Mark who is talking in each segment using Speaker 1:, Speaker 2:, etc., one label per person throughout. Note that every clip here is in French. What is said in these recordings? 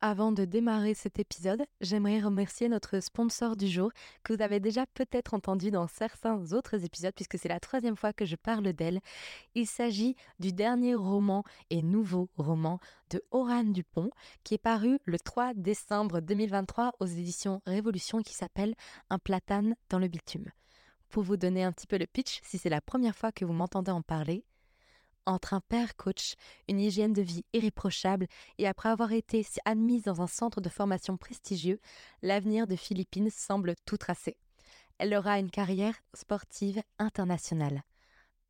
Speaker 1: Avant de démarrer cet épisode, j'aimerais remercier notre sponsor du jour que vous avez déjà peut-être entendu dans certains autres épisodes puisque c'est la troisième fois que je parle d'elle. Il s'agit du dernier roman et nouveau roman de Oran Dupont qui est paru le 3 décembre 2023 aux éditions Révolution qui s'appelle Un platane dans le bitume. Pour vous donner un petit peu le pitch, si c'est la première fois que vous m'entendez en parler, entre un père coach, une hygiène de vie irréprochable et après avoir été admise dans un centre de formation prestigieux, l'avenir de Philippine semble tout tracé. Elle aura une carrière sportive internationale.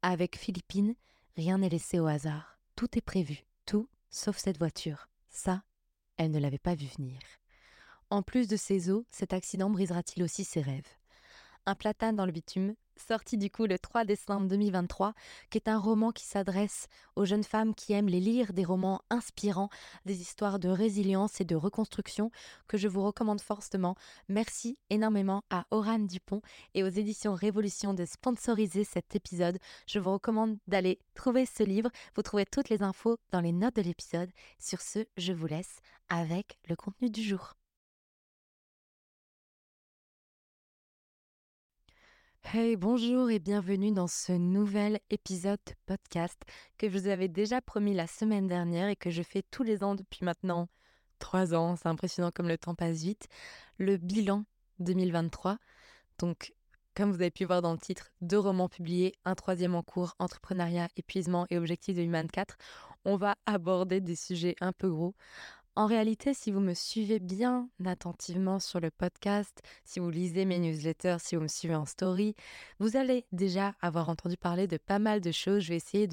Speaker 1: Avec Philippine, rien n'est laissé au hasard. Tout est prévu, tout sauf cette voiture. Ça, elle ne l'avait pas vu venir. En plus de ses os, cet accident brisera-t-il aussi ses rêves? Un platane dans le bitume, sorti du coup le 3 décembre 2023, qui est un roman qui s'adresse aux jeunes femmes qui aiment les lire des romans inspirants, des histoires de résilience et de reconstruction que je vous recommande fortement. Merci énormément à Oran Dupont et aux éditions Révolution de sponsoriser cet épisode. Je vous recommande d'aller trouver ce livre. Vous trouvez toutes les infos dans les notes de l'épisode. Sur ce, je vous laisse avec le contenu du jour. Hey, bonjour et bienvenue dans ce nouvel épisode de podcast que je vous avais déjà promis la semaine dernière et que je fais tous les ans depuis maintenant trois ans. C'est impressionnant comme le temps passe vite. Le bilan 2023. Donc, comme vous avez pu voir dans le titre, deux romans publiés, un troisième en cours, entrepreneuriat, épuisement et objectif de Human 4. On va aborder des sujets un peu gros. En réalité, si vous me suivez bien attentivement sur le podcast, si vous lisez mes newsletters, si vous me suivez en story, vous allez déjà avoir entendu parler de pas mal de choses. Je vais essayer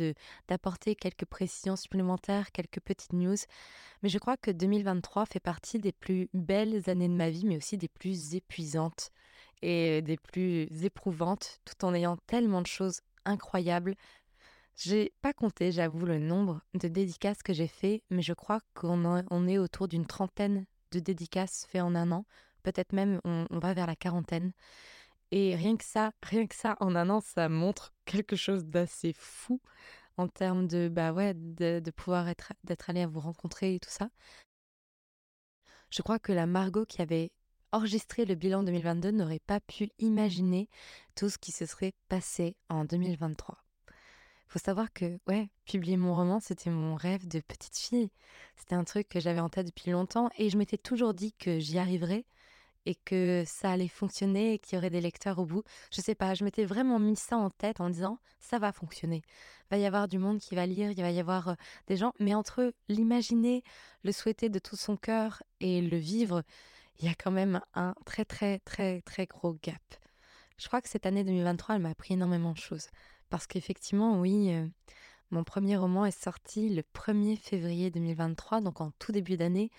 Speaker 1: d'apporter quelques précisions supplémentaires, quelques petites news. Mais je crois que 2023 fait partie des plus belles années de ma vie, mais aussi des plus épuisantes et des plus éprouvantes, tout en ayant tellement de choses incroyables j'ai pas compté, j'avoue, le nombre de dédicaces que j'ai fait, mais je crois qu'on est autour d'une trentaine de dédicaces faites en un an. Peut-être même on, va vers la quarantaine. Et rien que ça, rien que ça, en un an, ça montre quelque chose d'assez fou en termes de, bah ouais, de, pouvoir être, d'être allé à vous rencontrer et tout ça. Je crois que la Margot qui avait enregistré le bilan 2022 n'aurait pas pu imaginer tout ce qui se serait passé en 2023 faut savoir que, ouais, publier mon roman, c'était mon rêve de petite fille. C'était un truc que j'avais en tête depuis longtemps et je m'étais toujours dit que j'y arriverais et que ça allait fonctionner et qu'il y aurait des lecteurs au bout. Je sais pas, je m'étais vraiment mis ça en tête en disant ça va fonctionner. Il va y avoir du monde qui va lire, il va y avoir euh, des gens, mais entre l'imaginer, le souhaiter de tout son cœur et le vivre, il y a quand même un très très très très gros gap. Je crois que cette année 2023, elle m'a appris énormément de choses. Parce qu'effectivement, oui, euh, mon premier roman est sorti le 1er février 2023, donc en tout début d'année.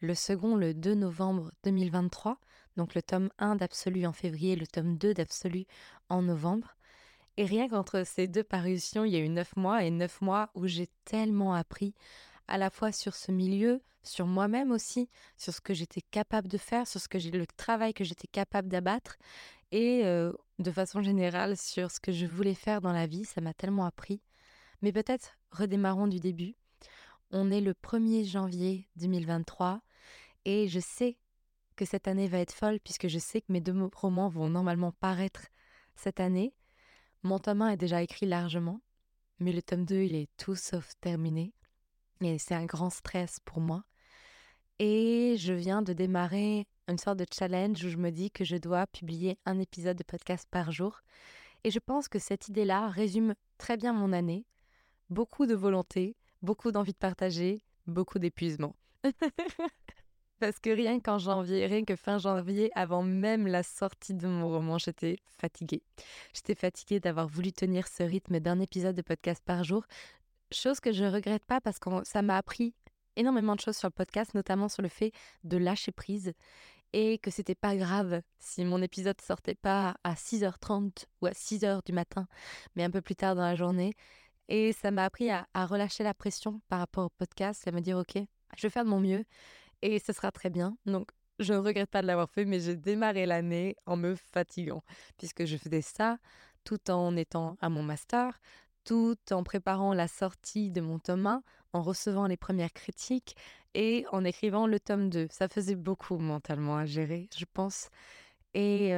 Speaker 1: Le second, le 2 novembre 2023. Donc le tome 1 d'Absolu en février, le tome 2 d'Absolu en novembre. Et rien qu'entre ces deux parutions, il y a eu neuf mois et neuf mois où j'ai tellement appris à la fois sur ce milieu, sur moi-même aussi, sur ce que j'étais capable de faire, sur ce que j'ai le travail que j'étais capable d'abattre et de façon générale sur ce que je voulais faire dans la vie, ça m'a tellement appris. Mais peut-être redémarrons du début. On est le 1er janvier 2023 et je sais que cette année va être folle puisque je sais que mes deux romans vont normalement paraître cette année. Mon tome 1 est déjà écrit largement, mais le tome 2, il est tout sauf terminé. Et c'est un grand stress pour moi. Et je viens de démarrer une sorte de challenge où je me dis que je dois publier un épisode de podcast par jour. Et je pense que cette idée-là résume très bien mon année. Beaucoup de volonté, beaucoup d'envie de partager, beaucoup d'épuisement. Parce que rien qu'en janvier, rien que fin janvier, avant même la sortie de mon roman, j'étais fatiguée. J'étais fatiguée d'avoir voulu tenir ce rythme d'un épisode de podcast par jour. Chose que je regrette pas parce que ça m'a appris énormément de choses sur le podcast, notamment sur le fait de lâcher prise et que c'était pas grave si mon épisode sortait pas à 6h30 ou à 6h du matin, mais un peu plus tard dans la journée. Et ça m'a appris à, relâcher la pression par rapport au podcast et à me dire, OK, je vais faire de mon mieux et ce sera très bien. Donc, je ne regrette pas de l'avoir fait, mais j'ai démarré l'année en me fatiguant, puisque je faisais ça tout en étant à mon master, tout en préparant la sortie de mon tome 1, en recevant les premières critiques et en écrivant le tome 2. Ça faisait beaucoup mentalement à gérer, je pense. Et,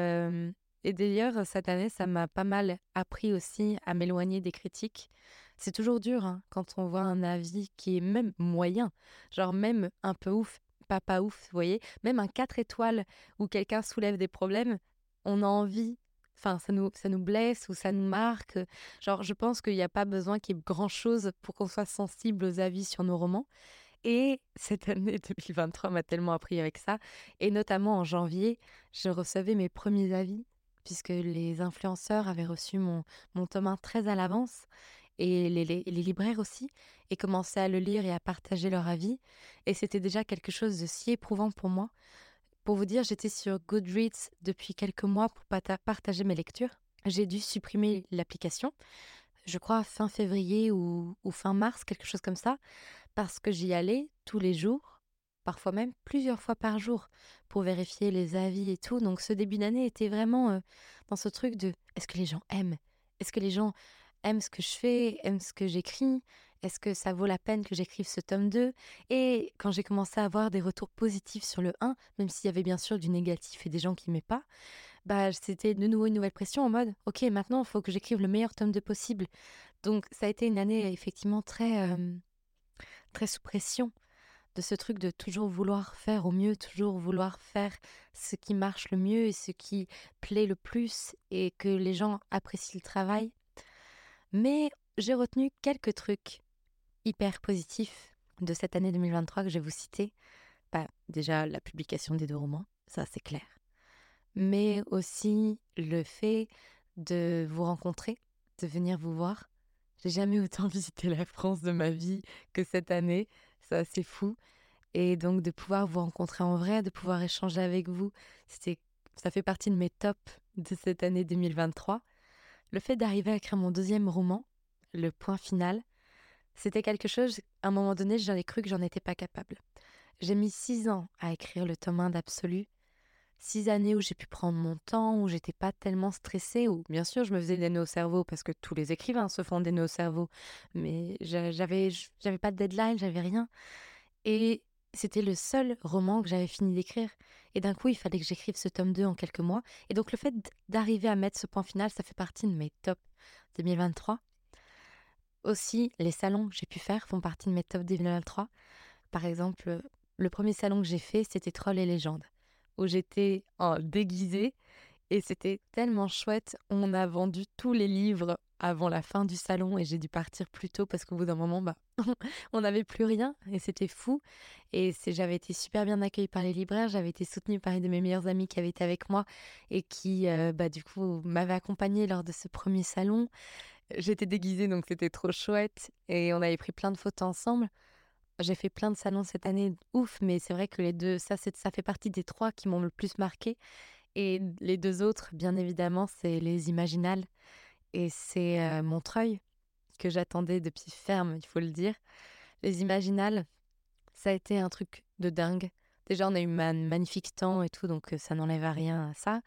Speaker 1: et d'ailleurs, cette année, ça m'a pas mal appris aussi à m'éloigner des critiques. C'est toujours dur hein, quand on voit un avis qui est même moyen, genre même un peu ouf, pas pas ouf, vous voyez, même un 4 étoiles où quelqu'un soulève des problèmes, on a envie Enfin, ça nous, ça nous blesse ou ça nous marque. Genre, je pense qu'il n'y a pas besoin qu'il y ait grand-chose pour qu'on soit sensible aux avis sur nos romans. Et cette année 2023 m'a tellement appris avec ça. Et notamment en janvier, je recevais mes premiers avis, puisque les influenceurs avaient reçu mon, mon tome 1 très à l'avance, et les, les, les, libraires aussi, et commençaient à le lire et à partager leur avis. Et c'était déjà quelque chose de si éprouvant pour moi pour vous dire, j'étais sur Goodreads depuis quelques mois pour partager mes lectures. J'ai dû supprimer l'application, je crois fin février ou, fin mars, quelque chose comme ça, parce que j'y allais tous les jours, parfois même plusieurs fois par jour, pour vérifier les avis et tout. Donc ce début d'année était vraiment euh, dans ce truc de est-ce que les gens aiment? Est-ce que les gens aiment ce que je fais, aiment ce que j'écris? Est-ce que ça vaut la peine que j'écrive ce tome 2 Et quand j'ai commencé à avoir des retours positifs sur le 1, même s'il y avait bien sûr du négatif et des gens qui m'aimaient pas, bah c'était de nouveau une nouvelle pression en mode OK, maintenant il faut que j'écrive le meilleur tome 2 possible. Donc ça a été une année effectivement très très sous pression de ce truc de toujours vouloir faire au mieux, toujours vouloir faire ce qui marche le mieux et ce qui plaît le plus et que les gens apprécient le travail. Mais j'ai retenu quelques trucs hyper positif de cette année 2023 que je vais vous citer, bah, déjà la publication des deux romans, ça c'est clair, mais aussi le fait de vous rencontrer, de venir vous voir. J'ai jamais autant visité la France de ma vie que cette année, ça c'est fou. Et donc de pouvoir vous rencontrer en vrai, de pouvoir échanger avec vous, ça fait partie de mes tops de cette année 2023. Le fait d'arriver à écrire mon deuxième roman, Le Point Final, c'était quelque chose, à un moment donné, j'avais cru que j'en étais pas capable. J'ai mis six ans à écrire le tome 1 d'Absolu. Six années où j'ai pu prendre mon temps, où j'étais pas tellement stressée, où bien sûr je me faisais des nœuds au cerveau parce que tous les écrivains se font des nœuds au cerveau, mais j'avais pas de deadline, j'avais rien. Et c'était le seul roman que j'avais fini d'écrire. Et d'un coup, il fallait que j'écrive ce tome 2 en quelques mois. Et donc le fait d'arriver à mettre ce point final, ça fait partie de mes tops 2023. Aussi, les salons que j'ai pu faire font partie de mes top 2023. Par exemple, le premier salon que j'ai fait, c'était Troll et légendes, où j'étais en déguisée et c'était tellement chouette. On a vendu tous les livres avant la fin du salon et j'ai dû partir plus tôt parce qu'au bout d'un moment, bah, on n'avait plus rien et c'était fou. Et j'avais été super bien accueillie par les libraires, j'avais été soutenue par une de mes meilleures amies qui avait été avec moi et qui, euh, bah, du coup, m'avait accompagnée lors de ce premier salon. J'étais déguisée, donc c'était trop chouette. Et on avait pris plein de photos ensemble. J'ai fait plein de salons cette année, ouf, mais c'est vrai que les deux, ça, ça fait partie des trois qui m'ont le plus marqué. Et les deux autres, bien évidemment, c'est les Imaginales et c'est euh, Montreuil que j'attendais depuis ferme, il faut le dire. Les Imaginales, ça a été un truc de dingue. Déjà, on a eu un magnifique temps et tout, donc ça n'enlève à rien à ça.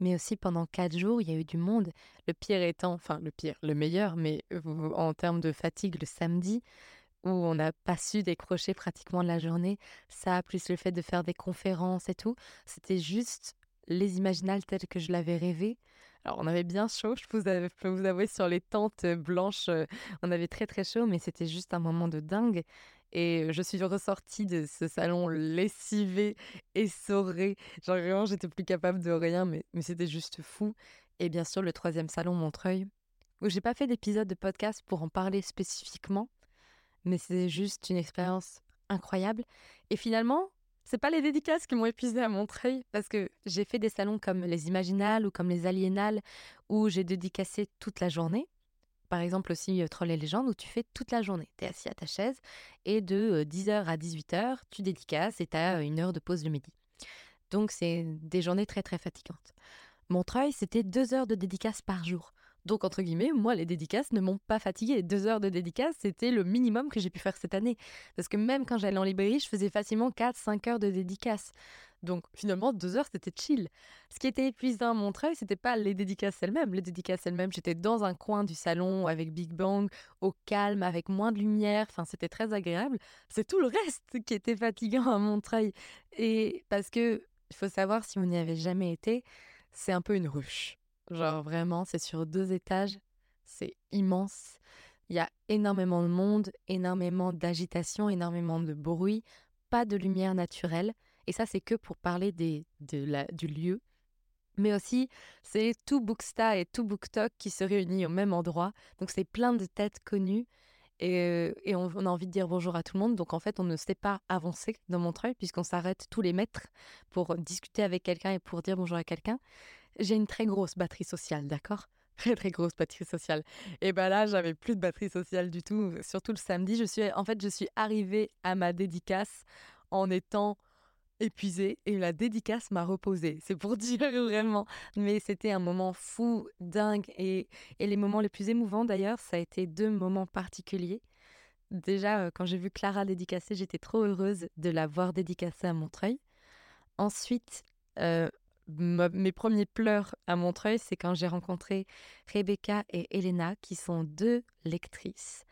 Speaker 1: Mais aussi, pendant quatre jours, il y a eu du monde. Le pire étant, enfin, le pire, le meilleur, mais en termes de fatigue, le samedi, où on n'a pas su décrocher pratiquement la journée. Ça, plus le fait de faire des conférences et tout, c'était juste les imaginales telles que je l'avais rêvé. Alors, on avait bien chaud, je peux vous avouer, sur les tentes blanches, on avait très très chaud, mais c'était juste un moment de dingue. Et je suis ressortie de ce salon lessivé, essorée. Genre vraiment, j'étais plus capable de rien, mais, c'était juste fou. Et bien sûr, le troisième salon Montreuil, où j'ai pas fait d'épisode de podcast pour en parler spécifiquement, mais c'est juste une expérience incroyable. Et finalement, c'est pas les dédicaces qui m'ont épuisé à Montreuil, parce que j'ai fait des salons comme les Imaginales ou comme les Aliénales, où j'ai dédicacé toute la journée par exemple aussi Troll et Légende où tu fais toute la journée. Tu es assis à ta chaise et de 10h à 18h, tu dédicaces et tu as une heure de pause le midi. Donc c'est des journées très très fatigantes. Mon travail, c'était deux heures de dédicace par jour. Donc, entre guillemets, moi, les dédicaces ne m'ont pas fatigué. Deux heures de dédicace, c'était le minimum que j'ai pu faire cette année. Parce que même quand j'allais en librairie, je faisais facilement 4-5 heures de dédicace. Donc finalement, deux heures, c'était chill. Ce qui était épuisant à Montreuil, c'était pas les dédicaces elles-mêmes. Les dédicaces elles-mêmes, j'étais dans un coin du salon avec Big Bang, au calme, avec moins de lumière. Enfin, c'était très agréable. C'est tout le reste qui était fatigant à Montreuil. Et parce que, il faut savoir, si vous n'y avez jamais été, c'est un peu une ruche. Genre vraiment, c'est sur deux étages, c'est immense. Il y a énormément de monde, énormément d'agitation, énormément de bruit, pas de lumière naturelle. Et ça, c'est que pour parler des, du lieu. Mais aussi, c'est tout Booksta et tout Booktok qui se réunissent au même endroit. Donc, c'est plein de têtes connues. Et, et on, a envie de dire bonjour à tout le monde. Donc, en fait, on ne sait pas avancer dans Montreuil puisqu'on s'arrête tous les mètres pour discuter avec quelqu'un et pour dire bonjour à quelqu'un. J'ai une très grosse batterie sociale, d'accord? Très très grosse batterie sociale. Et ben là, j'avais plus de batterie sociale du tout, surtout le samedi. Je suis, en fait, je suis arrivée à ma dédicace en étant épuisée et la dédicace m'a reposée. C'est pour dire vraiment. Mais c'était un moment fou, dingue. Et, et les moments les plus émouvants d'ailleurs, ça a été deux moments particuliers. Déjà, euh, quand j'ai vu Clara dédicacer, j'étais trop heureuse de la voir dédicacée à Montreuil. Ensuite, euh, mes premiers pleurs à Montreuil, c'est quand j'ai rencontré Rebecca et Elena, qui sont deux lectrices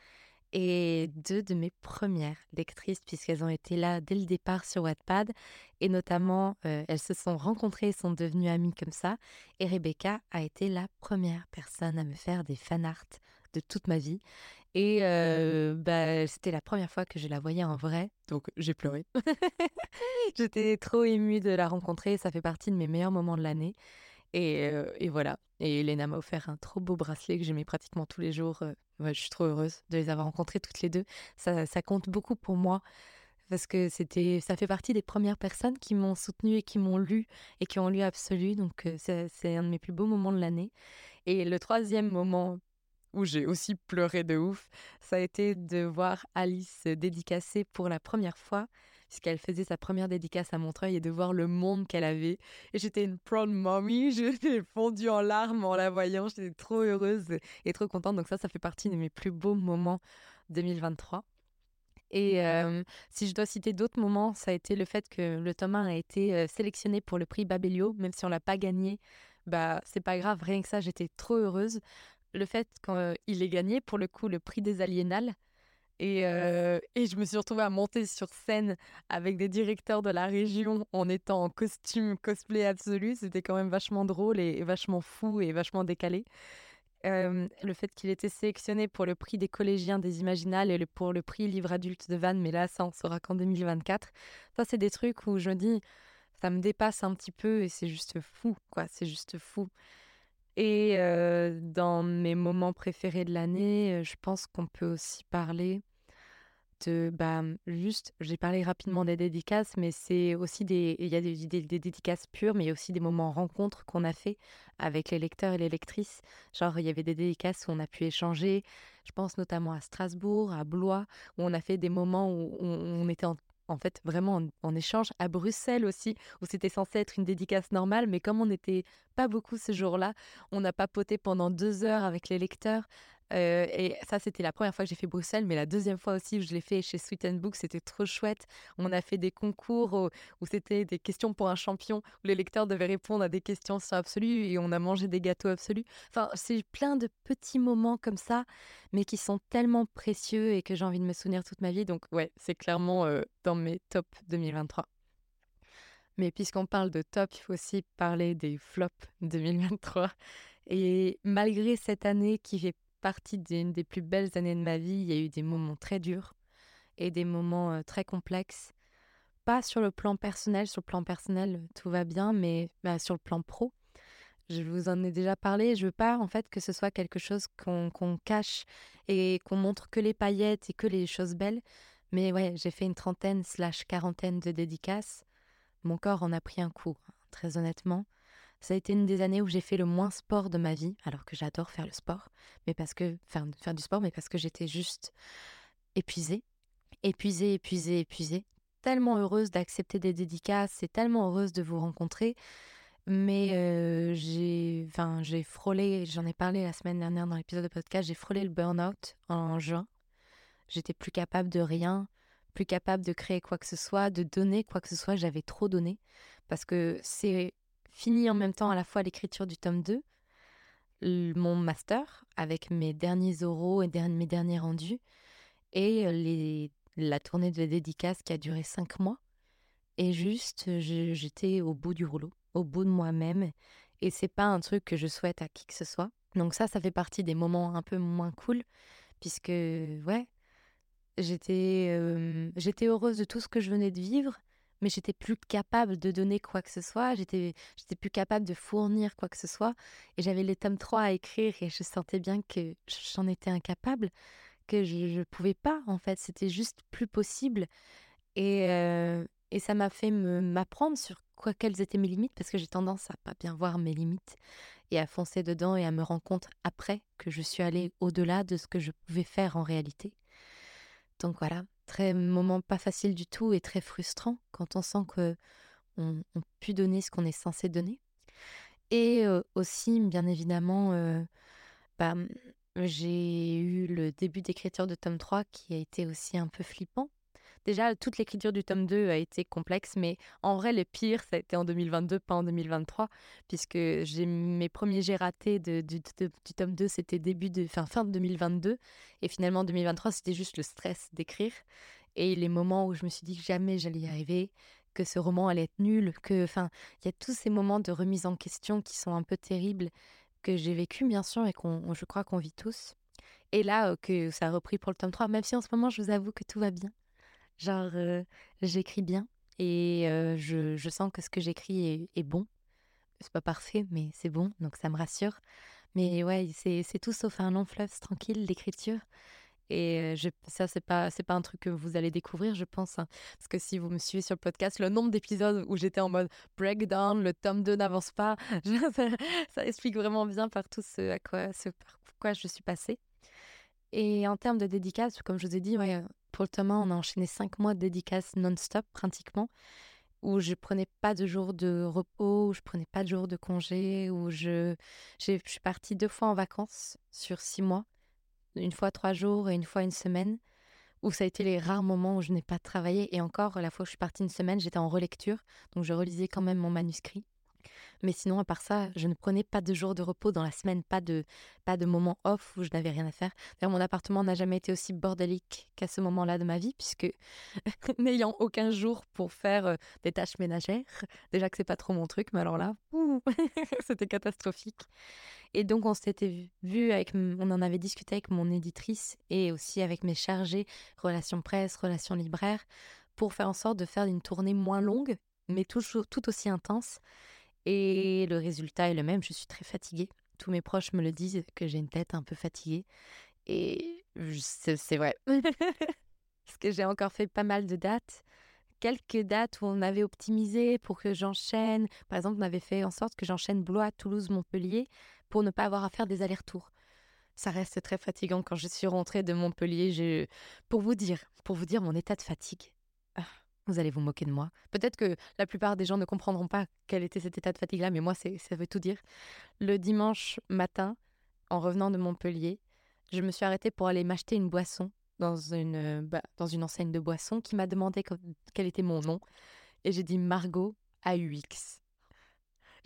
Speaker 1: et deux de mes premières lectrices, puisqu'elles ont été là dès le départ sur Wattpad, et notamment euh, elles se sont rencontrées et sont devenues amies comme ça. Et Rebecca a été la première personne à me faire des fanarts de toute ma vie. Et euh, bah, c'était la première fois que je la voyais en vrai, donc j'ai pleuré. J'étais trop émue de la rencontrer, ça fait partie de mes meilleurs moments de l'année. Et, euh, et, voilà. Et Elena m'a offert un trop beau bracelet que j'ai mis pratiquement tous les jours. Euh, je suis trop heureuse de les avoir rencontrées toutes les deux. Ça, ça compte beaucoup pour moi parce que c'était, ça fait partie des premières personnes qui m'ont soutenue et qui m'ont lu et qui ont lu Absolu. Donc c'est un de mes plus beaux moments de l'année. Et le troisième moment où j'ai aussi pleuré de ouf, ça a été de voir Alice dédicacer pour la première fois, puisqu'elle faisait sa première dédicace à Montreuil et de voir le monde qu'elle avait. Et j'étais une proud mommy, j'étais fondue en larmes en la voyant, j'étais trop heureuse et trop contente. Donc ça, ça fait partie de mes plus beaux moments 2023. Et si je dois citer d'autres moments, ça a été le fait que le Thomas a été sélectionné pour le prix Babelio, même si on l'a pas gagné. Bah, c'est pas grave, rien que ça, j'étais trop heureuse le fait qu'il ait gagné, pour le coup, le prix des aliénales. Et, et, je me suis retrouvée à monter sur scène avec des directeurs de la région en étant en costume cosplay absolu. C'était quand même vachement drôle et, vachement fou et vachement décalé. le fait qu'il était sélectionné pour le prix des collégiens des Imaginales et pour le prix livre adulte de Vannes, mais là, ça, on saura qu'en 2024. Ça, c'est des trucs où je dis, ça me dépasse un petit peu et c'est juste fou, quoi. C'est juste fou. Et dans mes moments préférés de l'année, je pense qu'on peut aussi parler de bah, juste, j'ai parlé rapidement des dédicaces, mais c'est aussi des, il y a des, des, dédicaces pures, mais il y a aussi des moments rencontres qu'on a fait avec les lecteurs et les lectrices. Genre, il y avait des dédicaces où on a pu échanger. Je pense notamment à Strasbourg, à Blois, où on a fait des moments où on était en en fait, vraiment en, échange à Bruxelles aussi, où c'était censé être une dédicace normale, mais comme on n'était pas beaucoup ce jour-là, on a papoté pendant deux heures avec les lecteurs. Et ça, c'était la première fois que j'ai fait Bruxelles, mais la deuxième fois aussi je l'ai fait chez Sweet and Book, c'était trop chouette. On a fait des concours où, c'était des questions pour un champion, où les lecteurs devaient répondre à des questions sur Absolu et on a mangé des gâteaux absolus. Enfin, c'est plein de petits moments comme ça, mais qui sont tellement précieux et que j'ai envie de me souvenir toute ma vie. Donc, ouais, c'est clairement dans mes top 2023. Mais puisqu'on parle de top, il faut aussi parler des flops 2023. Et malgré cette année qui fait partie d'une des plus belles années de ma vie. Il y a eu des moments très durs et des moments très complexes. Pas sur le plan personnel, sur le plan personnel, tout va bien, mais bah, sur le plan pro. Je vous en ai déjà parlé. Je veux pas en fait que ce soit quelque chose qu'on cache et qu'on montre que les paillettes et que les choses belles. Mais ouais, j'ai fait une trentaine slash quarantaine de dédicaces. Mon corps en a pris un coup, hein, très honnêtement. Ça a été une des années où j'ai fait le moins sport de ma vie, alors que j'adore faire le sport, mais parce que faire, faire du sport, mais parce que j'étais juste épuisée, épuisée, épuisée, épuisée. Tellement heureuse d'accepter des dédicaces et tellement heureuse de vous rencontrer. Mais euh, j'ai, j'ai frôlé, j'en ai parlé la semaine dernière dans l'épisode de podcast, j'ai frôlé le burn-out en juin. J'étais plus capable de rien, plus capable de créer quoi que ce soit, de donner quoi que ce soit. J'avais trop donné parce que c'est fini en même temps à la fois l'écriture du tome 2, mon master avec mes derniers oraux et mes derniers rendus, et la tournée de dédicace qui a duré cinq mois. Et juste, j'étais au bout du rouleau, au bout de moi-même. Et c'est pas un truc que je souhaite à qui que ce soit. Donc ça, ça fait partie des moments un peu moins cool, puisque ouais, j'étais j'étais heureuse de tout ce que je venais de vivre, mais j'étais plus capable de donner quoi que ce soit. J'étais j'étais plus capable de fournir quoi que ce soit. Et j'avais les tomes 3 à écrire et je sentais bien que j'en étais incapable, que je ne pouvais pas en fait. C'était juste plus possible. Et et ça m'a fait m'apprendre sur quoi quelles étaient mes limites, parce que j'ai tendance à pas bien voir mes limites et à foncer dedans et à me rendre compte après que je suis allée au-delà de ce que je pouvais faire en réalité. Donc voilà, très moment pas facile du tout et très frustrant quand on sent que on, pu donner ce qu'on est censé donner. Et aussi, bien évidemment, bah, j'ai eu le début d'écriture de tome 3 qui a été aussi un peu flippant Déjà, toute l'écriture du tome 2 a été complexe, mais en vrai, le pire, ça a été en 2022, pas en 2023, puisque j'ai mes premiers jets ratés du, tome 2, c'était début de fin, fin de 2022, et finalement, en 2023, c'était juste le stress d'écrire, et les moments où je me suis dit que jamais j'allais y arriver, que ce roman allait être nul, que, enfin, il y a tous ces moments de remise en question qui sont un peu terribles, que j'ai vécu, bien sûr, et qu'on, je crois qu'on vit tous. Et là, euh, que ça a repris pour le tome 3, même si en ce moment, je vous avoue que tout va bien. Genre, j'écris bien et je, je, sens que ce que j'écris est, est, bon. C'est pas parfait, mais c'est bon, donc ça me rassure. Mais ouais, c'est tout sauf un long fleuve tranquille d'écriture. Et je, ça, c'est pas, pas un truc que vous allez découvrir, je pense. Hein. parce que si vous me suivez sur le podcast, le nombre d'épisodes où j'étais en mode breakdown, le tome 2 n'avance pas, ça, ça, explique vraiment bien par tout ce à quoi, ce, par quoi je suis passée. Et en termes de dédicace, comme je vous ai dit, ouais, tome 1, on a enchaîné cinq mois de dédicaces non-stop pratiquement, où je prenais pas de jours de repos, où je prenais pas de jours de congé, où je, je suis partie deux fois en vacances sur six mois, une fois trois jours et une fois une semaine, où ça a été les rares moments où je n'ai pas travaillé. Et encore, la fois où je suis partie une semaine, j'étais en relecture, donc je relisais quand même mon manuscrit. Mais sinon, à part ça, je ne prenais pas de jours de repos dans la semaine, pas de, pas de moments off où je n'avais rien à faire. D'ailleurs, mon appartement n'a jamais été aussi bordélique qu'à ce moment-là de ma vie, puisque n'ayant aucun jour pour faire euh, des tâches ménagères, déjà que c'est pas trop mon truc, mais alors là, c'était catastrophique. Et donc, on s'était vu avec, on en avait discuté avec mon éditrice et aussi avec mes chargés, relations presse, relations libraires, pour faire en sorte de faire une tournée moins longue, mais toujours tout aussi intense et le résultat est le même, je suis très fatiguée. Tous mes proches me le disent que j'ai une tête un peu fatiguée. Et c'est vrai. Parce que j'ai encore fait pas mal de dates. Quelques dates où on avait optimisé pour que j'enchaîne. Par exemple, on avait fait en sorte que j'enchaîne Blois, Toulouse, Montpellier pour ne pas avoir à faire des allers-retours. Ça reste très fatigant quand je suis rentrée de Montpellier. Pour vous dire, pour vous dire mon état de fatigue. Ah. Vous allez vous moquer de moi. Peut-être que la plupart des gens ne comprendront pas quel était cet état de fatigue-là, mais moi, ça veut tout dire. Le dimanche matin, en revenant de Montpellier, je me suis arrêtée pour aller m'acheter une boisson dans une, bah, dans une enseigne de boisson qui m'a demandé quel était mon nom. Et j'ai dit Margot AUX.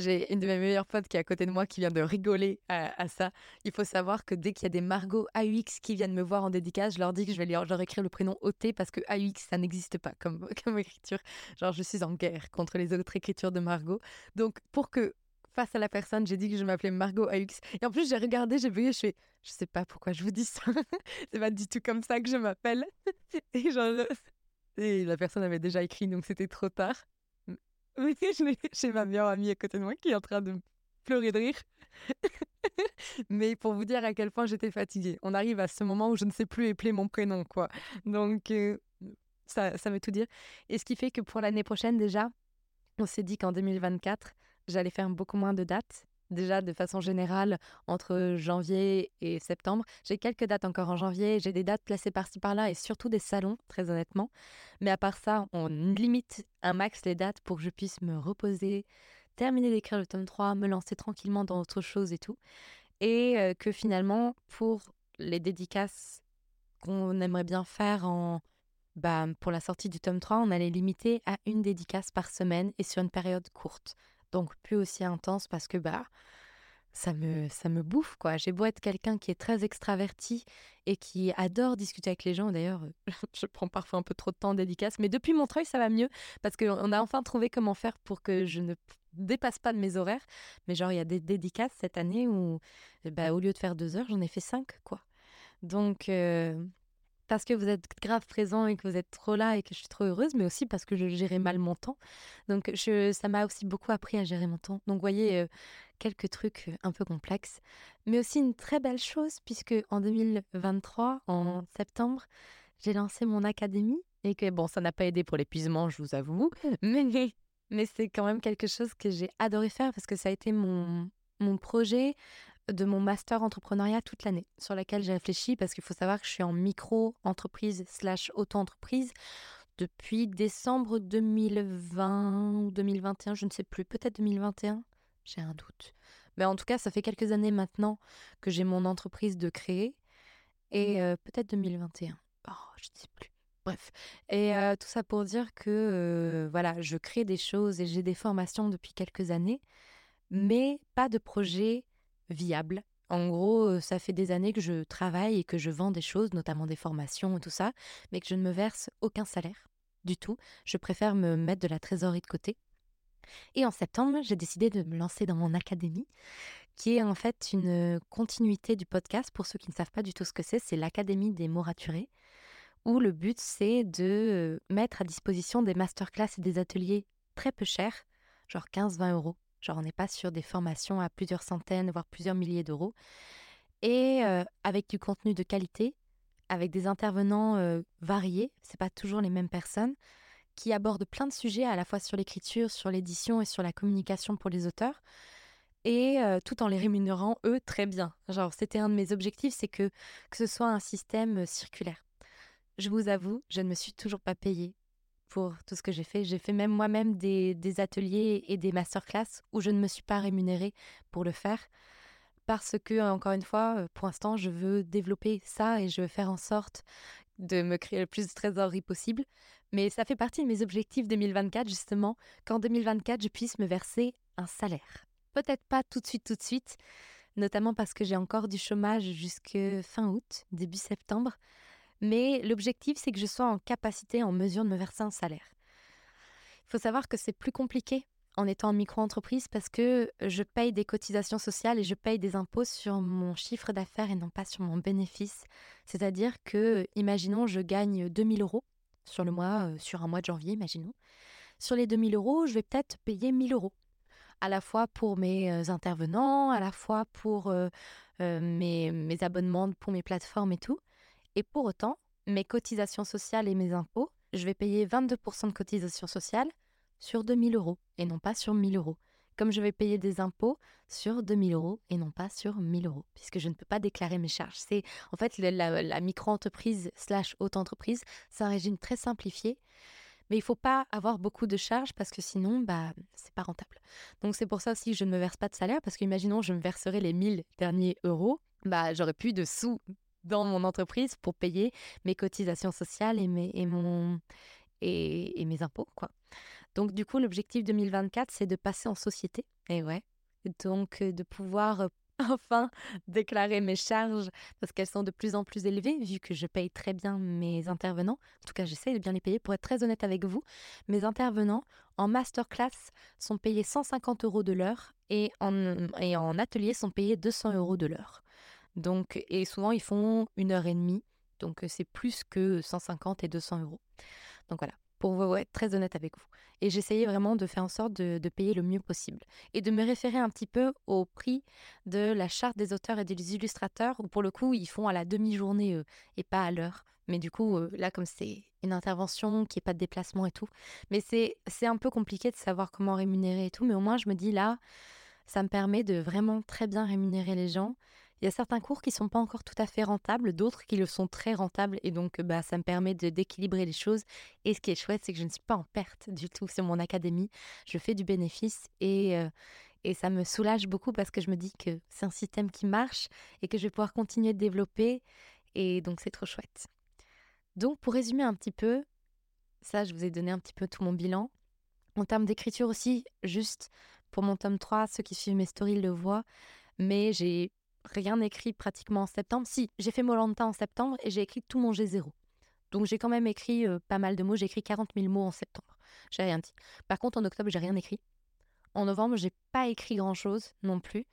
Speaker 1: J'ai une de mes meilleures potes qui est à côté de moi qui vient de rigoler à, ça. Il faut savoir que dès qu'il y a des Margot AUX qui viennent me voir en dédicace, je leur dis que je vais leur écrire le prénom OT parce que AUX, ça n'existe pas comme, écriture. Genre, je suis en guerre contre les autres écritures de Margot. Donc, pour que face à la personne, j'ai dit que je m'appelais Margot AUX. Et en plus, j'ai regardé, j'ai vu, je fais, je sais pas pourquoi je vous dis ça. c'est pas du tout comme ça que je m'appelle. et genre, et la personne avait déjà écrit, donc c'était trop tard. J'ai ma meilleure amie à côté de moi qui est en train de pleurer de rire. Mais pour vous dire à quel point j'étais fatiguée. On arrive à ce moment où je ne sais plus épeler mon prénom, quoi. Donc, euh, ça, ça veut tout dire. Et ce qui fait que pour l'année prochaine, déjà, on s'est dit qu'en 2024, j'allais faire beaucoup moins de dates déjà de façon générale entre janvier et septembre. J'ai quelques dates encore en janvier, j'ai des dates placées par-ci par-là et surtout des salons, très honnêtement. Mais à part ça, on limite un max les dates pour que je puisse me reposer, terminer d'écrire le tome 3, me lancer tranquillement dans autre chose et tout. Et euh, que finalement, pour les dédicaces qu'on aimerait bien faire en bah, pour la sortie du tome 3, on allait limiter à une dédicace par semaine et sur une période courte. Donc plus aussi intense parce que bah ça me, ça me bouffe, quoi. J'ai beau être quelqu'un qui est très extraverti et qui adore discuter avec les gens. D'ailleurs, je prends parfois un peu trop de temps en dédicace, mais depuis Montreuil, ça va mieux parce qu'on a enfin trouvé comment faire pour que je ne dépasse pas de mes horaires. Mais genre, il y a des dédicaces cette année où, bah, au lieu de faire deux heures, j'en ai fait cinq, quoi. Donc, euh, parce que vous êtes grave présent et que vous êtes trop là et que je suis trop heureuse, mais aussi parce que je gérais mal mon temps. Donc je, ça m'a aussi beaucoup appris à gérer mon temps. Donc vous voyez, euh, quelques trucs euh, un peu complexes, mais aussi une très belle chose puisque en 2023, en septembre, j'ai lancé mon académie et que bon, ça n'a pas aidé pour l'épuisement, je vous avoue, mais, mais c'est quand même quelque chose que j'ai adoré faire parce que ça a été mon, mon projet de mon master entrepreneuriat toute l'année, sur laquelle j'ai réfléchi parce qu'il faut savoir que je suis en micro-entreprise slash auto-entreprise depuis décembre 2020 ou 2021, je ne sais plus, peut-être 2021, j'ai un doute. Mais en tout cas, ça fait quelques années maintenant que j'ai mon entreprise de créer et euh, peut-être 2021. Oh, je ne sais plus. Bref. Et euh, tout ça pour dire que euh, voilà, je crée des choses et j'ai des formations depuis quelques années, mais pas de projet viable. En gros, ça fait des années que je travaille et que je vends des choses, notamment des formations et tout ça, mais que je ne me verse aucun salaire du tout. Je préfère me mettre de la trésorerie de côté. Et en septembre, j'ai décidé de me lancer dans mon académie, qui est en fait une continuité du podcast. Pour ceux qui ne savent pas du tout ce que c'est, c'est l'Académie des mots raturés, où le but c'est de mettre à disposition des masterclass et des ateliers très peu chers, genre 15-20 euros Genre, on n'est pas sur des formations à plusieurs centaines, voire plusieurs milliers d'euros. Et avec du contenu de qualité, avec des intervenants euh, variés, c'est pas toujours les mêmes personnes, qui abordent plein de sujets à la fois sur l'écriture, sur l'édition et sur la communication pour les auteurs. Et tout en les rémunérant, eux, très bien. Genre, c'était un de mes objectifs, c'est que, que ce soit un système circulaire. Je vous avoue, je ne me suis toujours pas payée pour tout ce que j'ai fait. J'ai fait même moi-même des, ateliers et des masterclass où je ne me suis pas rémunérée pour le faire. Parce que, encore une fois, euh, pour l'instant, je veux développer ça et je veux faire en sorte de me créer le plus de trésorerie possible. Mais ça fait partie de mes objectifs 2024, justement, qu'en 2024, je puisse me verser un salaire. Peut-être pas tout de suite, tout de suite, notamment parce que j'ai encore du chômage jusque fin août, début septembre. Mais l'objectif, c'est que je sois en capacité, en mesure de me verser un salaire. Il faut savoir que c'est plus compliqué en étant en micro-entreprise parce que je paye des cotisations sociales et je paye des impôts sur mon chiffre d'affaires et non pas sur mon bénéfice. C'est-à-dire que, imaginons, je gagne 2000 euros sur le mois, euh, sur un mois de janvier, imaginons. Sur les 2000 euros, je vais peut-être payer 1000 euros à la fois pour mes euh, intervenants, à la fois pour euh, mes, mes, abonnements pour mes plateformes et tout. Et pour autant, mes cotisations sociales et mes impôts, je vais payer 22% de cotisations sociales sur 2000 euros et non pas sur 1000 euros. Comme je vais payer des impôts sur 2000 euros et non pas sur 1000 euros, puisque je ne peux pas déclarer mes charges. C'est en fait la, micro-entreprise slash haute entreprise, c'est un régime très simplifié. Mais il faut pas avoir beaucoup de charges parce que sinon, bah, c'est pas rentable. Donc c'est pour ça aussi que je ne me verse pas de salaire parce qu'imaginons je me verserais les 1000 derniers euros, bah j'aurais plus de sous dans mon entreprise pour payer mes cotisations sociales et mes, et mon, et, mes impôts. quoi. Donc du coup, l'objectif 2024, c'est de passer en société. Et ouais. Donc euh, de pouvoir euh, enfin déclarer mes charges parce qu'elles sont de plus en plus élevées vu que je paye très bien mes intervenants. En tout cas, j'essaie de bien les payer. Pour être très honnête avec vous, mes intervenants en masterclass sont payés 150 euros de l'heure et en, et en atelier sont payés 200 euros de l'heure. Donc, et souvent, ils font une heure et demie. Donc, c'est plus que 150 et 200 euros. Donc voilà, pour être très honnête avec vous. Et j'essayais vraiment de faire en sorte de, payer le mieux possible. Et de me référer un petit peu au prix de la charte des auteurs et des illustrateurs, où pour le coup, ils font à la demi-journée et pas à l'heure. Mais du coup, là, comme c'est une intervention, qui n'est pas de déplacement et tout, mais c'est un peu compliqué de savoir comment rémunérer et tout. Mais au moins, je me dis là, ça me permet de vraiment très bien rémunérer les gens il y a certains cours qui sont pas encore tout à fait rentables, d'autres qui le sont très rentables et donc bah, ça me permet d'équilibrer les choses. Et ce qui est chouette, c'est que je ne suis pas en perte du tout sur mon académie. Je fais du bénéfice et, euh, et ça me soulage beaucoup parce que je me dis que c'est un système qui marche et que je vais pouvoir continuer de développer et donc c'est trop chouette. Donc, pour résumer un petit peu, ça, je vous ai donné un petit peu tout mon bilan. En termes d'écriture aussi, juste pour mon tome 3, ceux qui suivent mes stories le voient, mais j'ai rien écrit pratiquement en septembre. Si, j'ai fait Molanta en septembre et j'ai écrit tout mon G0. Donc j'ai quand même écrit euh, pas mal de mots. J'ai écrit 40 000 mots en septembre. J'ai rien dit. Par contre, en octobre, j'ai rien écrit. En novembre, j'ai pas écrit grand chose non plus.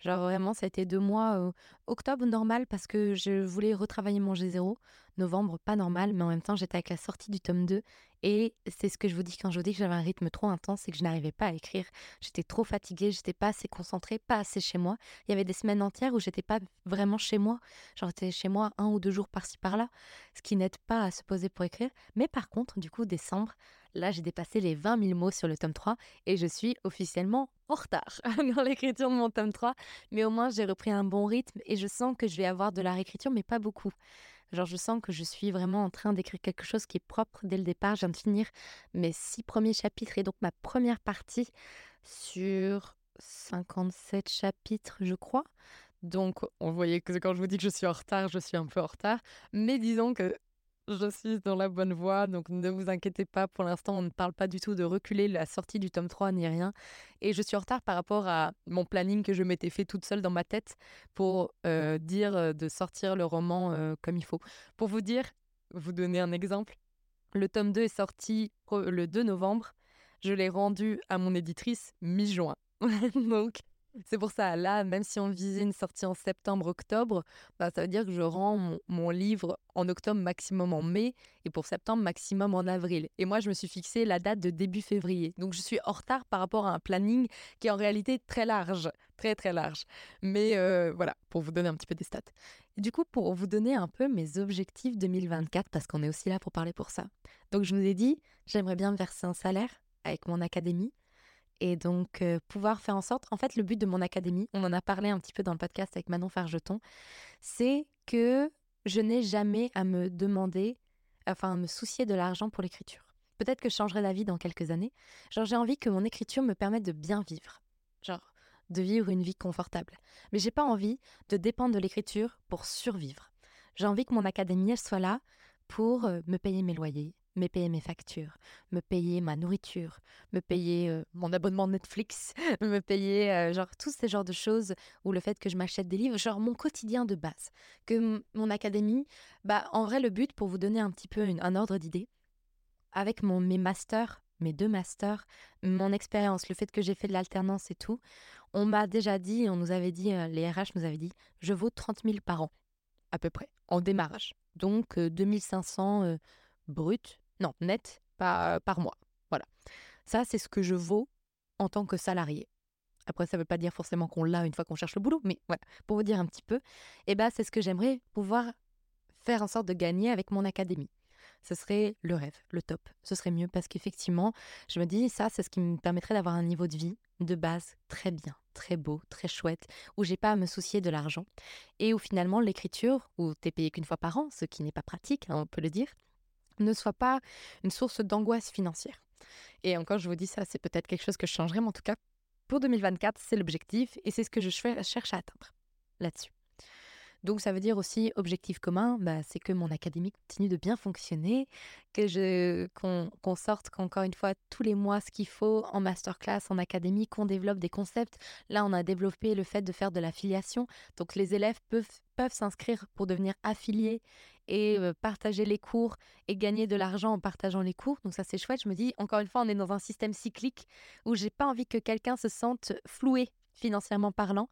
Speaker 1: Genre vraiment, ça a été deux mois. Octobre normal parce que je voulais retravailler mon G0. Novembre pas normal, mais en même temps j'étais avec la sortie du tome 2 et c'est ce que je vous dis quand je vous dis que j'avais un rythme trop intense et que je n'arrivais pas à écrire. J'étais trop fatiguée, j'étais pas assez concentrée, pas assez chez moi. Il y avait des semaines entières où j'étais pas vraiment chez moi. Genre j'étais chez moi un ou deux jours par-ci par-là, ce qui n'aide pas à se poser pour écrire. Mais par contre, du coup, décembre, Là, j'ai dépassé les 20 000 mots sur le tome 3 et je suis officiellement en retard dans l'écriture de mon tome 3. Mais au moins, j'ai repris un bon rythme et je sens que je vais avoir de la réécriture, mais pas beaucoup. Genre, je sens que je suis vraiment en train d'écrire quelque chose qui est propre dès le départ. Je viens de finir mes six premiers chapitres et donc ma première partie sur 57 chapitres, je crois. Donc, on voyait que quand je vous dis que je suis en retard, je suis un peu en retard. Mais disons que je suis dans la bonne voie, donc ne vous inquiétez pas. Pour l'instant, on ne parle pas du tout de reculer la sortie du tome 3 ni rien. Et je suis en retard par rapport à mon planning que je m'étais fait toute seule dans ma tête pour euh, dire euh, de sortir le roman euh, comme il faut. Pour vous dire, vous donner un exemple, le tome 2 est sorti le 2 novembre. Je l'ai rendu à mon éditrice mi-juin. donc, c'est pour ça, là, même si on visait une sortie en septembre-octobre, bah, ça veut dire que je rends mon, livre en octobre maximum en mai et pour septembre maximum en avril. Et moi, je me suis fixé la date de début février. Donc, je suis en retard par rapport à un planning qui est en réalité très large, très très large. Mais euh, voilà, pour vous donner un petit peu des stats. du coup, pour vous donner un peu mes objectifs 2024, parce qu'on est aussi là pour parler pour ça. Donc, je vous ai dit, j'aimerais bien verser un salaire avec mon académie et donc pouvoir faire en sorte, en fait le but de mon académie, on en a parlé un petit peu dans le podcast avec Manon Fargeton, c'est que je n'ai jamais à me demander, enfin à me soucier de l'argent pour l'écriture. Peut-être que je changerai d'avis dans quelques années. Genre j'ai envie que mon écriture me permette de bien vivre. Genre de vivre une vie confortable. Mais j'ai pas envie de dépendre de l'écriture pour survivre. J'ai envie que mon académie elle soit là pour me payer mes loyers, me payer mes factures, me payer ma nourriture, me payer euh, mon abonnement Netflix, me payer euh, genre tous ces genres de choses ou le fait que je m'achète des livres, genre mon quotidien de base. Que mon académie, bah en vrai le but pour vous donner un petit peu un ordre d'idée, avec mon, mes masters, mes deux masters, mon expérience, le fait que j'ai fait de l'alternance et tout, on m'a déjà dit, on nous avait dit, euh, les RH nous avaient dit, je vaux 30 000 par an, à peu près, en démarrage. Donc 2500 brut non, net par, par mois. Voilà. Ça, c'est ce que je vaux en tant que salarié. Après, ça ne veut pas dire forcément qu'on l'a une fois qu'on cherche le boulot, mais voilà, pour vous dire un petit peu, eh ben, c'est ce que j'aimerais pouvoir faire en sorte de gagner avec mon académie. Ce serait le rêve, le top. Ce serait mieux parce qu'effectivement, je me dis, ça, c'est ce qui me permettrait d'avoir un niveau de vie de base très bien, très beau, très chouette, où j'ai pas à me soucier de l'argent. Et où finalement, l'écriture, où tu es payé qu'une fois par an, ce qui n'est pas pratique, hein, on peut le dire, ne soit pas une source d'angoisse financière. Et encore, je vous dis ça, c'est peut-être quelque chose que je changerai, mais en tout cas, pour 2024, c'est l'objectif et c'est ce que je cherche à atteindre là-dessus. Donc ça veut dire aussi objectif commun, bah, c'est que mon académie continue de bien fonctionner, que je qu'on sorte encore une fois tous les mois ce qu'il faut en masterclass, en académie, qu'on développe des concepts. Là, on a développé le fait de faire de l'affiliation, donc les élèves peuvent peuvent s'inscrire pour devenir affiliés et partager les cours et gagner de l'argent en partageant les cours. Donc ça c'est chouette. Je me dis encore une fois, on est dans un système cyclique où j'ai pas envie que quelqu'un se sente floué financièrement parlant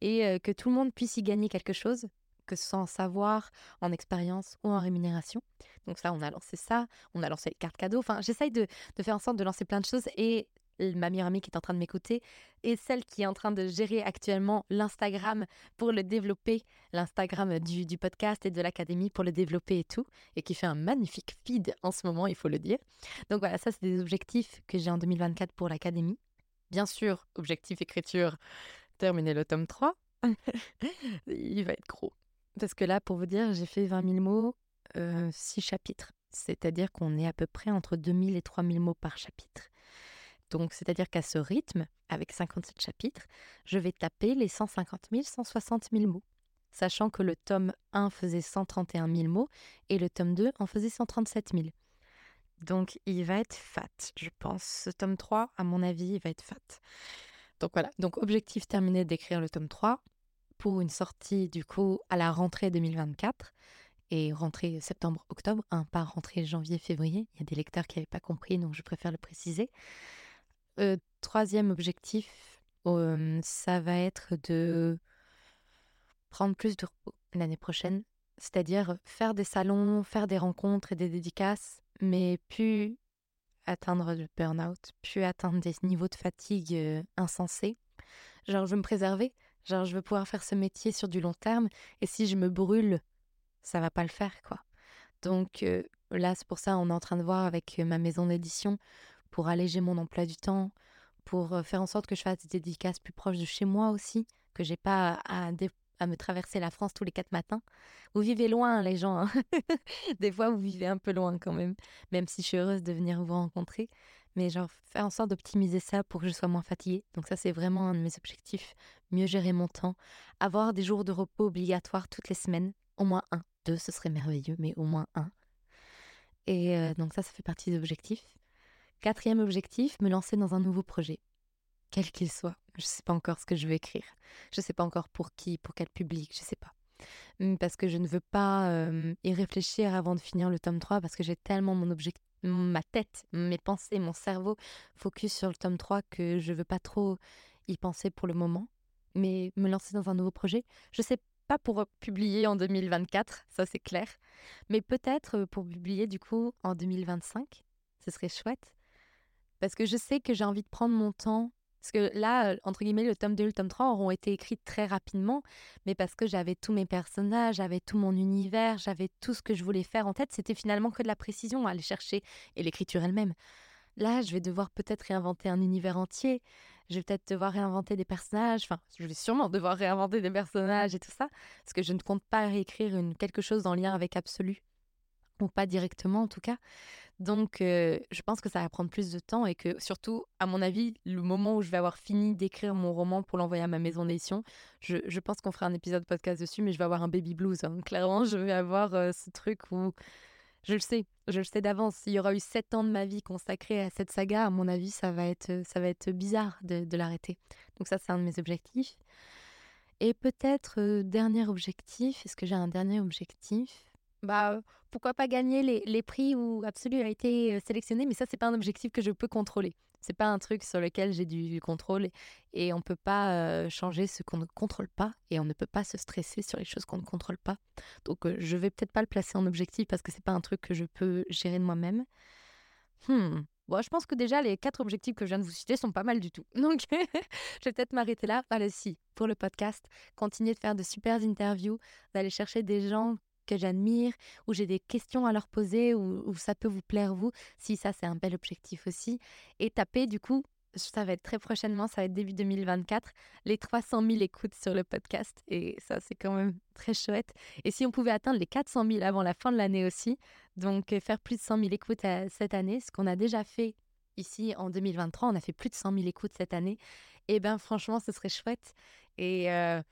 Speaker 1: et que tout le monde puisse y gagner quelque chose que ce soit en savoir, en expérience ou en rémunération. Donc ça, on a lancé ça, on a lancé les cartes cadeaux. Enfin, j'essaye de, de, faire en sorte de lancer plein de choses et ma meilleure amie qui est en train de m'écouter, et celle qui est en train de gérer actuellement l'Instagram pour le développer, l'Instagram du, du, podcast et de l'académie pour le développer et tout, et qui fait un magnifique feed en ce moment, il faut le dire. Donc voilà, ça c'est des objectifs que j'ai en 2024 pour l'académie. Bien sûr, objectif écriture, terminer le tome 3. il va être gros. Parce que là, pour vous dire, j'ai fait 20 000 mots, 6 euh, chapitres. C'est-à-dire qu'on est à peu près entre 2000 et 3000 mots par chapitre. Donc, c'est-à-dire qu'à ce rythme, avec 57 chapitres, je vais taper les 150 000, 160 000 mots. sachant que le tome 1 faisait 131 000 mots et le tome 2 en faisait 137 000. Donc il va être fat, je pense. Ce tome 3, à mon avis, il va être fat. Donc voilà, donc objectif terminé d'écrire le tome 3 pour une sortie du coup à la rentrée 2024 et rentrée septembre-octobre, pas rentrée janvier-février. Il y a des lecteurs qui n'avaient pas compris, donc je préfère le préciser. Euh, troisième objectif, ça va être de prendre plus de repos l'année prochaine, c'est-à-dire faire des salons, faire des rencontres et des dédicaces, mais plus atteindre le burn-out, plus atteindre des niveaux de fatigue insensés. Genre, je veux me préserver, genre, je veux pouvoir faire ce métier sur du long terme, et si je me brûle, ça va pas le faire, quoi. Donc là, c'est pour ça, on est en train de voir avec ma maison d'édition pour alléger mon emploi du temps, pour faire en sorte que je fasse des dédicaces plus proches de chez moi aussi, que j'ai pas à, à, me traverser la France tous les quatre matins. Vous vivez loin, les gens. Hein. des fois, vous vivez un peu loin quand même, même si je suis heureuse de venir vous rencontrer. Mais genre, faire en sorte d'optimiser ça pour que je sois moins fatiguée. Donc ça, c'est vraiment un de mes objectifs. Mieux gérer mon temps. Avoir des jours de repos obligatoires toutes les semaines. Au moins un. Deux, ce serait merveilleux, mais au moins un. Et donc ça, ça fait partie des objectifs. Quatrième objectif, me lancer dans un nouveau projet, quel qu'il soit. Je ne sais pas encore ce que je vais écrire. Je ne sais pas encore pour qui, pour quel public, je ne sais pas. Mmh, parce que je ne veux pas y réfléchir avant de finir le tome 3, parce que j'ai tellement mon objectif, ma tête, mes pensées, mon cerveau focus sur le tome 3 que je ne veux pas trop y penser pour le moment. Mais me lancer dans un nouveau projet, je ne sais pas pour publier en 2024, ça c'est clair, mais peut-être pour publier du coup en 2025, ce serait chouette. Parce que je sais que j'ai envie de prendre mon temps. Parce que là, entre guillemets, le tome 2 et le tome 3 auront été écrits très rapidement, mais parce que j'avais tous mes personnages, j'avais tout mon univers, j'avais tout ce que je voulais faire en tête. C'était finalement que de la précision à aller chercher et l'écriture elle-même. Là, je vais devoir peut-être réinventer un univers entier. Je vais peut-être devoir réinventer des personnages. Enfin, je vais sûrement devoir réinventer des personnages et tout ça. Parce que je ne compte pas réécrire une, quelque chose en lien avec Absolu. Ou pas directement, en tout cas. Donc, je pense que ça va prendre plus de temps et que, surtout, à mon avis, le moment où je vais avoir fini d'écrire mon roman pour l'envoyer à ma maison d'édition, je, je, pense qu'on fera un épisode podcast dessus, mais je vais avoir un baby blues. Hein. Clairement, je vais avoir ce truc où, je le sais, je le sais d'avance, il y aura eu sept ans de ma vie consacrée à cette saga, à mon avis, ça va être, ça va être bizarre de, de l'arrêter. Donc ça, c'est un de mes objectifs. Et peut-être, dernier objectif, est-ce que j'ai un dernier objectif? Bah, pourquoi pas gagner les, les prix où Absolu a été sélectionné, mais ça, c'est pas un objectif que je peux contrôler. C'est pas un truc sur lequel j'ai du contrôle et on peut pas changer ce qu'on ne contrôle pas et on ne peut pas se stresser sur les choses qu'on ne contrôle pas. Donc, je vais peut-être pas le placer en objectif parce que c'est pas un truc que je peux gérer de moi-même. Hmm. Bon, je pense que déjà, les quatre objectifs que je viens de vous citer sont pas mal du tout. Donc, je vais peut-être m'arrêter là. Allez, si, pour le podcast, continuer de faire de super interviews, d'aller chercher des gens que j'admire, où j'ai des questions à leur poser, où, ça peut vous plaire vous, si ça c'est un bel objectif aussi. Et taper du coup, ça va être très prochainement, ça va être début 2024, les 300 000 écoutes sur le podcast. Et ça c'est quand même très chouette. Et si on pouvait atteindre les 400 000 avant la fin de l'année aussi, donc euh, faire plus de 100 000 écoutes euh, cette année, ce qu'on a déjà fait ici en 2023, on a fait plus de 100 000 écoutes cette année. Et ben franchement, ce serait chouette. Et euh,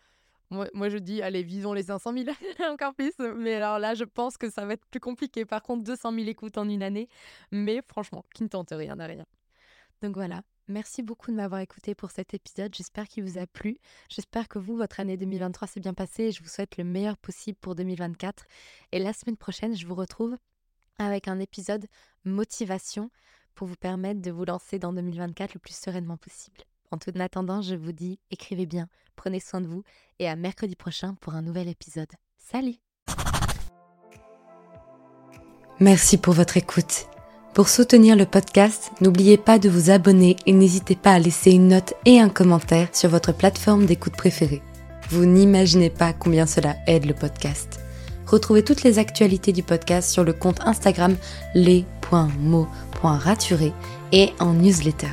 Speaker 1: moi, je dis, allez, visons les 500 000, encore plus. Mais alors là, je pense que ça va être plus compliqué. Par contre, 200 000 écoutes en une année. Mais franchement, qui ne tente rien n'a rien. Donc voilà. Merci beaucoup de m'avoir écouté pour cet épisode. J'espère qu'il vous a plu. J'espère que vous, votre année 2023 s'est bien passée et je vous souhaite le meilleur possible pour 2024. Et la semaine prochaine, je vous retrouve avec un épisode motivation pour vous permettre de vous lancer dans 2024 le plus sereinement possible. En tout attendant, je vous dis, écrivez bien, prenez soin de vous et à mercredi prochain pour un nouvel épisode. Salut Merci pour votre écoute. Pour soutenir le podcast, n'oubliez pas de vous abonner et n'hésitez pas à laisser une note et un commentaire sur votre plateforme d'écoute préférée. Vous n'imaginez pas combien cela aide le podcast. Retrouvez toutes les actualités du podcast sur le compte Instagram les.mots.raturés et en newsletter.